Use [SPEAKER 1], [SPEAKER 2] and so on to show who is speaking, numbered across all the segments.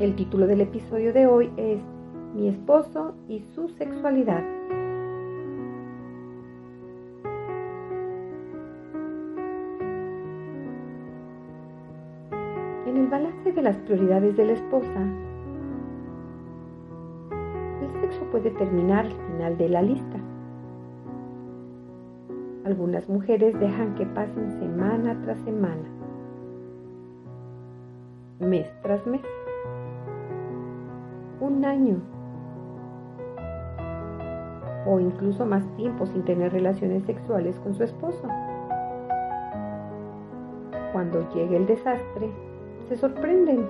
[SPEAKER 1] El título del episodio de hoy es Mi esposo y su sexualidad. En el balance de las prioridades de la esposa, el sexo puede terminar al final de la lista. Algunas mujeres dejan que pasen semana tras semana, mes tras mes un año o incluso más tiempo sin tener relaciones sexuales con su esposo. Cuando llegue el desastre, se sorprenden.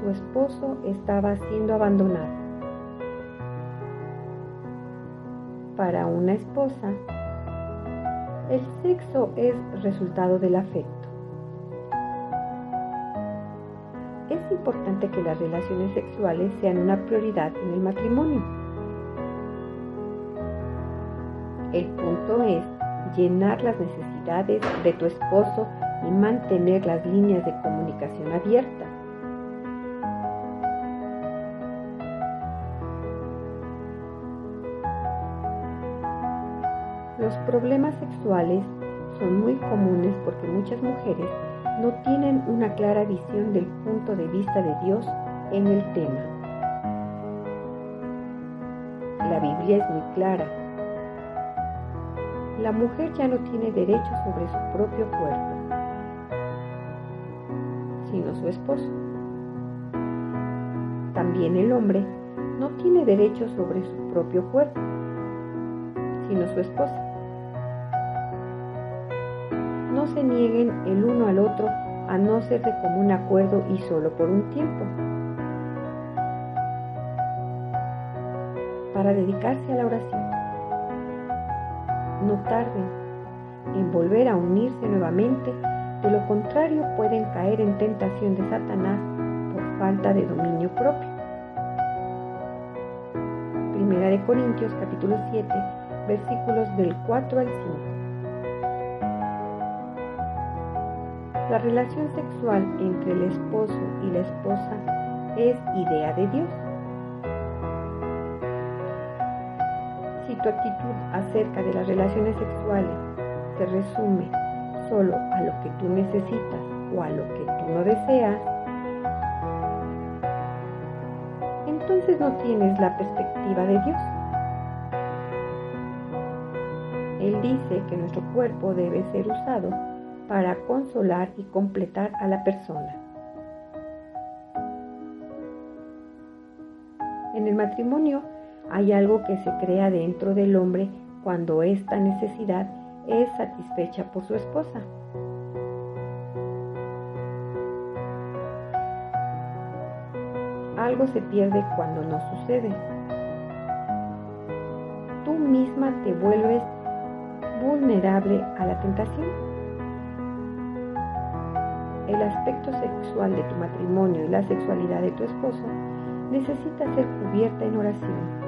[SPEAKER 1] Su esposo estaba siendo abandonado. Para una esposa, el sexo es resultado del afecto. Importante que las relaciones sexuales sean una prioridad en el matrimonio. El punto es llenar las necesidades de tu esposo y mantener las líneas de comunicación abiertas. Los problemas sexuales son muy comunes porque muchas mujeres no tienen una clara visión del punto de vista de Dios en el tema. La Biblia es muy clara. La mujer ya no tiene derecho sobre su propio cuerpo, sino su esposo. También el hombre no tiene derecho sobre su propio cuerpo, sino su esposa no se nieguen el uno al otro a no ser de común acuerdo y solo por un tiempo. Para dedicarse a la oración. No tarden en volver a unirse nuevamente, de lo contrario pueden caer en tentación de Satanás por falta de dominio propio. Primera de Corintios capítulo 7 versículos del 4 al 5. La relación sexual entre el esposo y la esposa es idea de Dios. Si tu actitud acerca de las relaciones sexuales se resume solo a lo que tú necesitas o a lo que tú no deseas, entonces no tienes la perspectiva de Dios. Él dice que nuestro cuerpo debe ser usado para consolar y completar a la persona. En el matrimonio hay algo que se crea dentro del hombre cuando esta necesidad es satisfecha por su esposa. Algo se pierde cuando no sucede. Tú misma te vuelves vulnerable a la tentación el aspecto sexual de tu matrimonio y la sexualidad de tu esposo necesita ser cubierta en oración.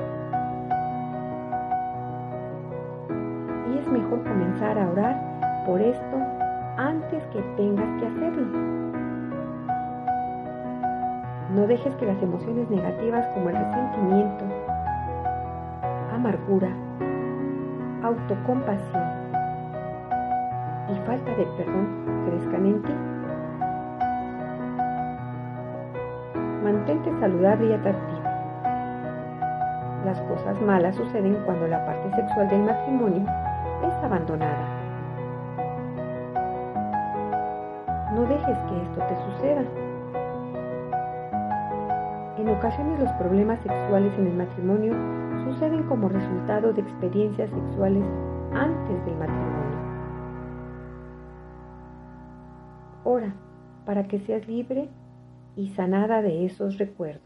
[SPEAKER 1] Y es mejor comenzar a orar por esto antes que tengas que hacerlo. No dejes que las emociones negativas como el resentimiento, amargura, autocompasión y falta de perdón crezcan en ti. Mantente saludable y atractiva. Las cosas malas suceden cuando la parte sexual del matrimonio es abandonada. No dejes que esto te suceda. En ocasiones los problemas sexuales en el matrimonio suceden como resultado de experiencias sexuales antes del matrimonio. Ora para que seas libre y sanada de esos recuerdos.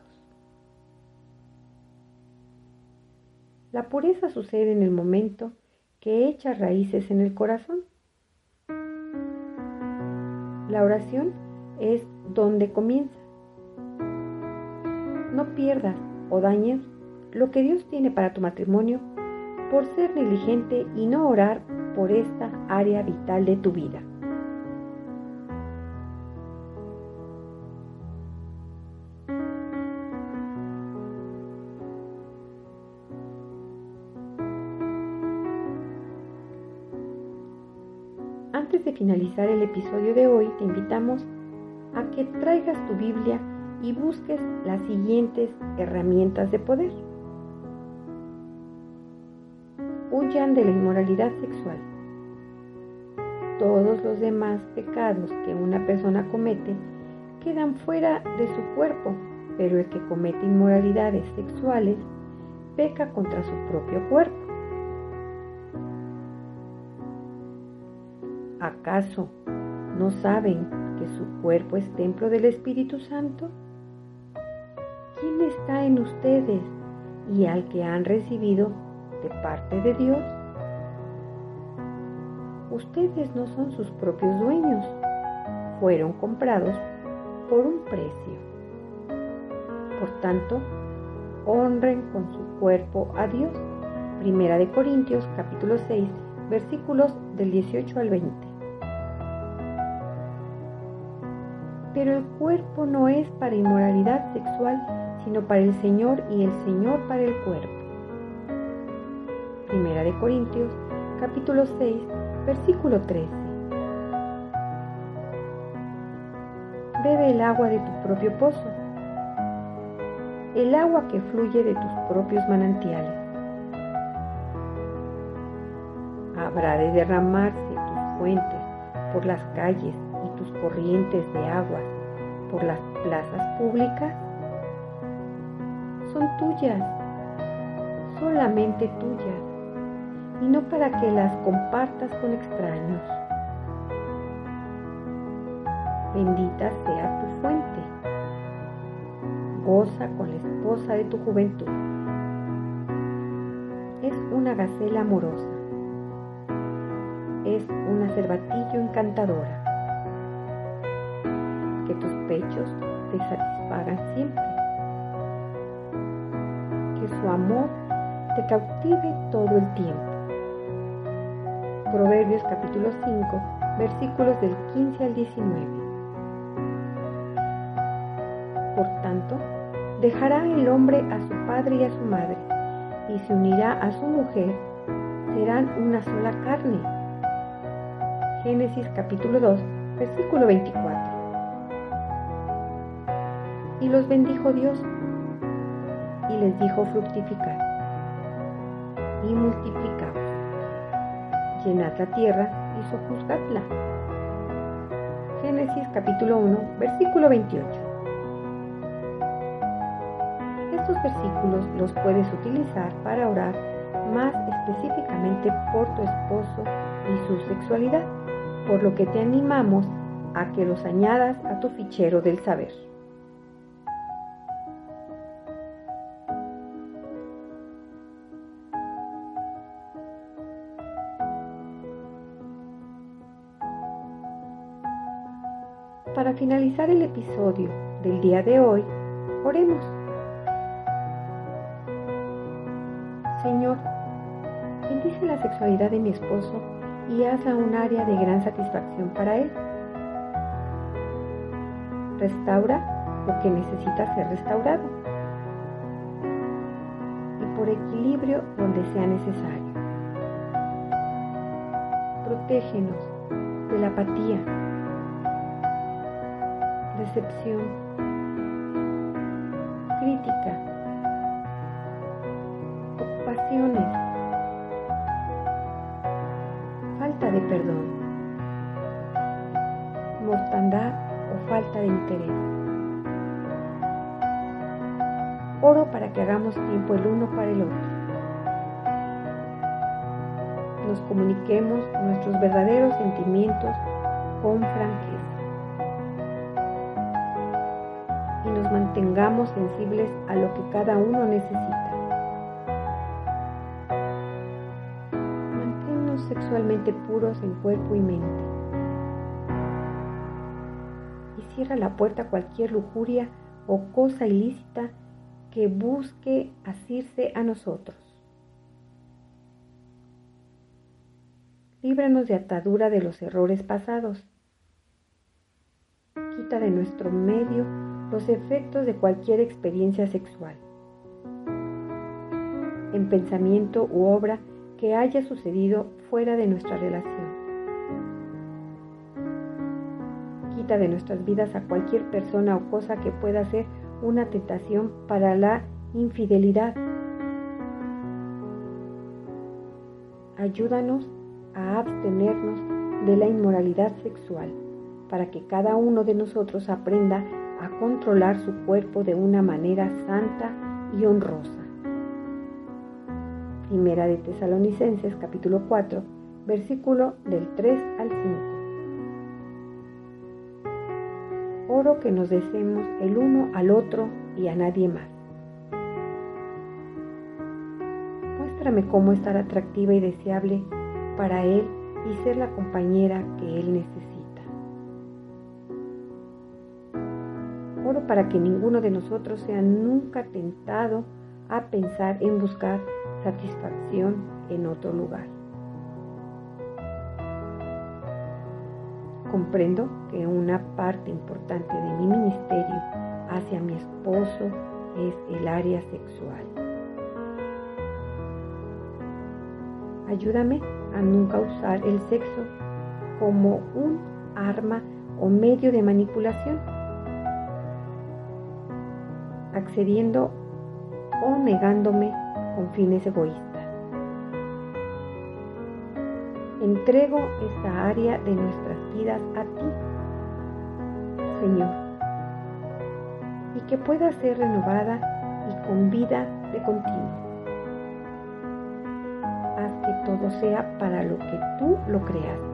[SPEAKER 1] La pureza sucede en el momento que echa raíces en el corazón. La oración es donde comienza. No pierdas o dañes lo que Dios tiene para tu matrimonio por ser negligente y no orar por esta área vital de tu vida. Finalizar el episodio de hoy, te invitamos a que traigas tu Biblia y busques las siguientes herramientas de poder. Huyan de la inmoralidad sexual. Todos los demás pecados que una persona comete quedan fuera de su cuerpo, pero el que comete inmoralidades sexuales peca contra su propio cuerpo. ¿Acaso no saben que su cuerpo es templo del Espíritu Santo? ¿Quién está en ustedes y al que han recibido de parte de Dios? Ustedes no son sus propios dueños, fueron comprados por un precio. Por tanto, honren con su cuerpo a Dios. Primera de Corintios capítulo 6 versículos del 18 al 20. Pero el cuerpo no es para inmoralidad sexual, sino para el Señor y el Señor para el cuerpo. Primera de Corintios, capítulo 6, versículo 13. Bebe el agua de tu propio pozo, el agua que fluye de tus propios manantiales. Habrá de derramarse tus fuentes por las calles corrientes de aguas por las plazas públicas son tuyas, solamente tuyas, y no para que las compartas con extraños. Bendita sea tu fuente. Goza con la esposa de tu juventud. Es una gacela amorosa. Es una cervatillo encantadora. Que pechos te satisfagan siempre su amor te cautive todo el tiempo. Proverbios capítulo 5, versículos del 15 al 19. Por tanto, dejará el hombre a su padre y a su madre, y se unirá a su mujer, serán una sola carne. Génesis capítulo 2, versículo 24. Y los bendijo Dios y les dijo fructificar y multiplicaos, llenad la tierra y sojuzgadla. Génesis capítulo 1, versículo 28. Estos versículos los puedes utilizar para orar más específicamente por tu esposo y su sexualidad, por lo que te animamos a que los añadas a tu fichero del saber. El episodio del día de hoy, oremos. Señor, bendice la sexualidad de mi esposo y hazla un área de gran satisfacción para él. Restaura lo que necesita ser restaurado y por equilibrio donde sea necesario. Protégenos de la apatía, decepción, crítica, ocupaciones, falta de perdón, mortandad o falta de interés. Oro para que hagamos tiempo el uno para el otro. nos comuniquemos nuestros verdaderos sentimientos con franqueza mantengamos sensibles a lo que cada uno necesita. Manténnos sexualmente puros en cuerpo y mente. Y cierra la puerta a cualquier lujuria o cosa ilícita que busque asirse a nosotros. Líbranos de atadura de los errores pasados. Quita de nuestro medio los efectos de cualquier experiencia sexual, en pensamiento u obra que haya sucedido fuera de nuestra relación. Quita de nuestras vidas a cualquier persona o cosa que pueda ser una tentación para la infidelidad. Ayúdanos a abstenernos de la inmoralidad sexual para que cada uno de nosotros aprenda a controlar su cuerpo de una manera santa y honrosa. Primera de Tesalonicenses capítulo 4, versículo del 3 al 5. Oro que nos deseemos el uno al otro y a nadie más. Muéstrame cómo estar atractiva y deseable para Él y ser la compañera que Él necesita. Oro para que ninguno de nosotros sea nunca tentado a pensar en buscar satisfacción en otro lugar. Comprendo que una parte importante de mi ministerio hacia mi esposo es el área sexual. Ayúdame a nunca usar el sexo como un arma o medio de manipulación, accediendo o negándome con fines egoístas. Entrego esta área de nuestras vidas a ti, Señor, y que pueda ser renovada y con vida de continuo que todo sea para lo que tú lo creaste.